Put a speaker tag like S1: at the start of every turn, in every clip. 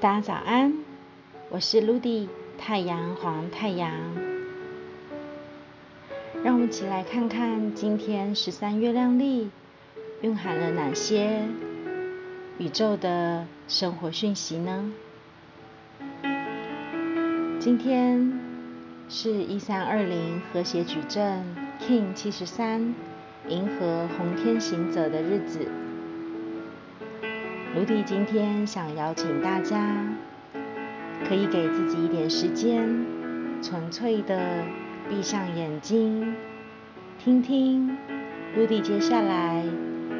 S1: 大家早安，我是露蒂太阳黄太阳。让我们一起来看看今天十三月亮历蕴含了哪些宇宙的生活讯息呢？今天是一三二零和谐矩阵 King 七十三银河红天行者的日子。卢迪今天想邀请大家，可以给自己一点时间，纯粹的闭上眼睛，听听卢迪接下来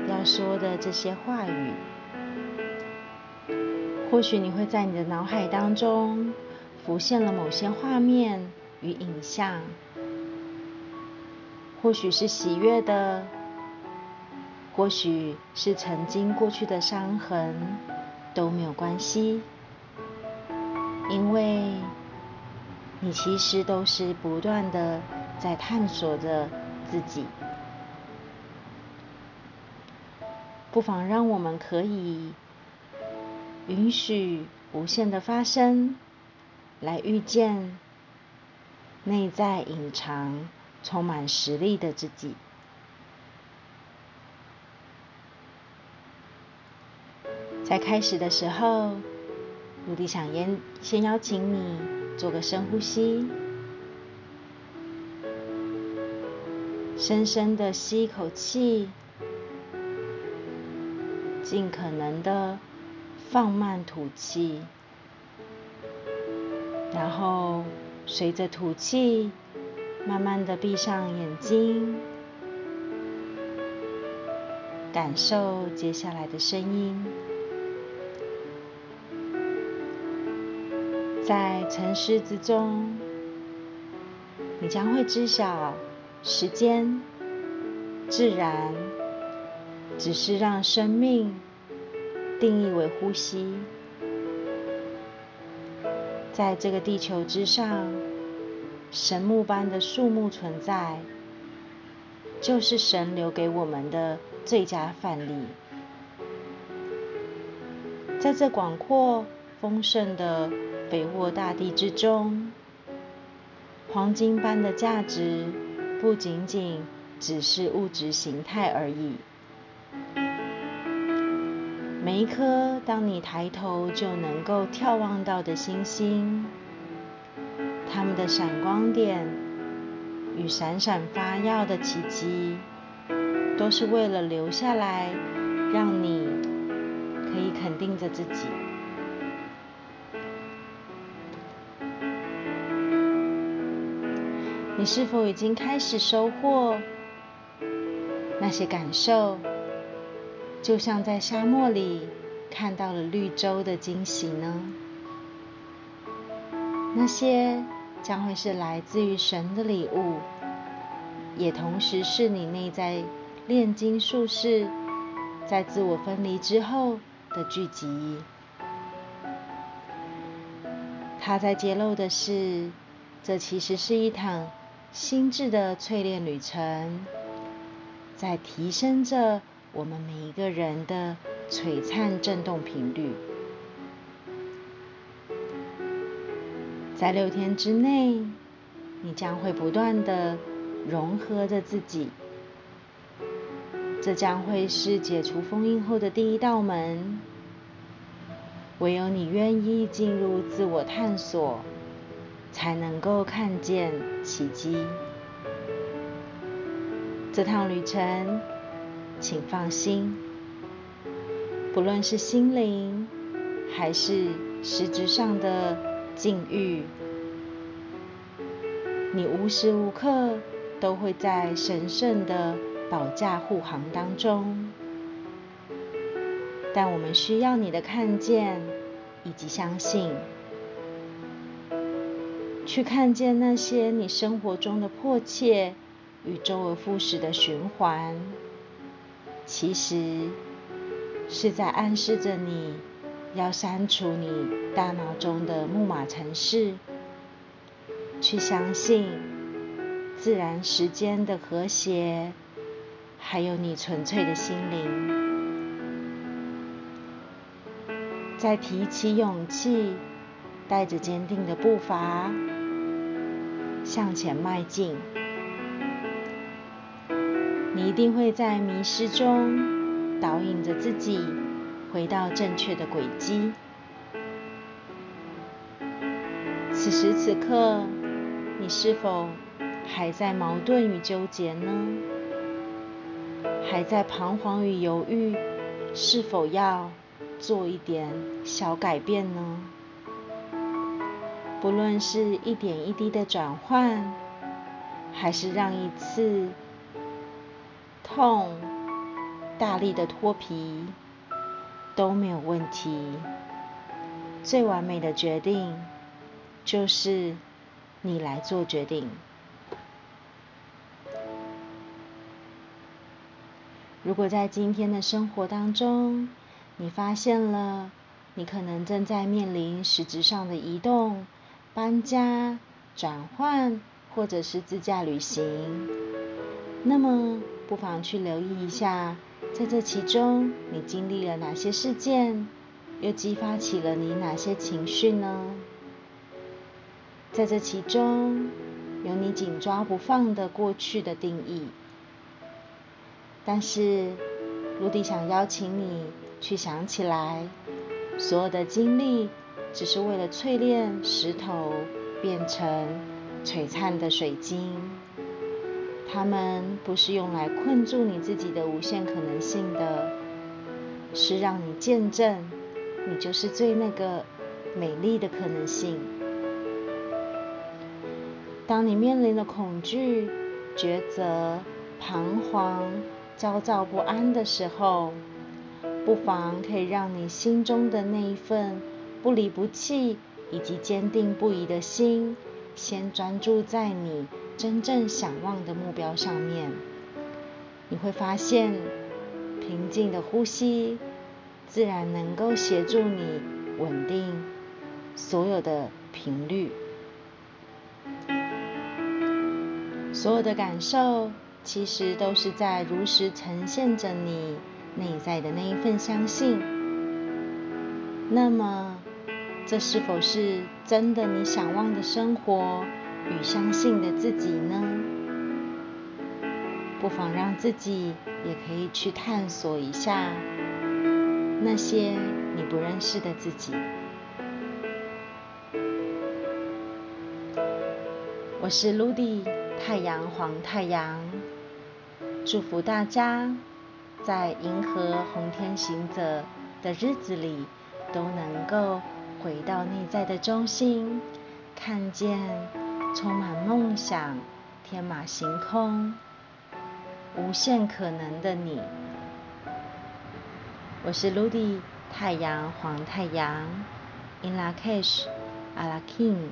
S1: 要说的这些话语。或许你会在你的脑海当中浮现了某些画面与影像，或许是喜悦的。或许是曾经过去的伤痕都没有关系，因为你其实都是不断的在探索着自己。不妨让我们可以允许无限的发生，来遇见内在隐藏、充满实力的自己。在开始的时候，鲁迪想先先邀请你做个深呼吸，深深的吸一口气，尽可能的放慢吐气，然后随着吐气，慢慢的闭上眼睛，感受接下来的声音。在沉思之中，你将会知晓，时间、自然，只是让生命定义为呼吸。在这个地球之上，神木般的树木存在，就是神留给我们的最佳范例。在这广阔丰盛的。肥沃大地之中，黄金般的价值不仅仅只是物质形态而已。每一颗当你抬头就能够眺望到的星星，它们的闪光点与闪闪发耀的奇迹，都是为了留下来，让你可以肯定着自己。你是否已经开始收获那些感受？就像在沙漠里看到了绿洲的惊喜呢？那些将会是来自于神的礼物，也同时是你内在炼金术士在自我分离之后的聚集。他在揭露的是，这其实是一场。心智的淬炼旅程，在提升着我们每一个人的璀璨振动频率。在六天之内，你将会不断的融合着自己。这将会是解除封印后的第一道门。唯有你愿意进入自我探索。才能够看见奇迹。这趟旅程，请放心，不论是心灵还是实质上的境遇，你无时无刻都会在神圣的保驾护航当中。但我们需要你的看见以及相信。去看见那些你生活中的迫切与周而复始的循环，其实是在暗示着你要删除你大脑中的木马程式，去相信自然时间的和谐，还有你纯粹的心灵。再提起勇气，带着坚定的步伐向前迈进。你一定会在迷失中导引着自己回到正确的轨迹。此时此刻，你是否还在矛盾与纠结呢？还在彷徨与犹豫，是否要做一点小改变呢？不论是一点一滴的转换，还是让一次痛大力的脱皮，都没有问题。最完美的决定。就是你来做决定。如果在今天的生活当中，你发现了你可能正在面临实质上的移动、搬家、转换，或者是自驾旅行，那么不妨去留意一下，在这其中你经历了哪些事件，又激发起了你哪些情绪呢？在这其中，有你紧抓不放的过去的定义，但是卢迪想邀请你去想起来，所有的经历只是为了淬炼石头变成璀璨的水晶，它们不是用来困住你自己的无限可能性的，是让你见证你就是最那个美丽的可能性。当你面临了恐惧、抉择、彷徨、焦躁不安的时候，不妨可以让你心中的那一份不离不弃以及坚定不移的心，先专注在你真正想望的目标上面。你会发现，平静的呼吸自然能够协助你稳定所有的频率。所有的感受，其实都是在如实呈现着你内在的那一份相信。那么，这是否是真的你想望的生活与相信的自己呢？不妨让自己也可以去探索一下那些你不认识的自己。我是 Ludy。太阳黄太阳，祝福大家在银河红天行者的日子里，都能够回到内在的中心，看见充满梦想、天马行空、无限可能的你。我是 Ludy，太阳黄太阳，In La Cash，阿拉 King。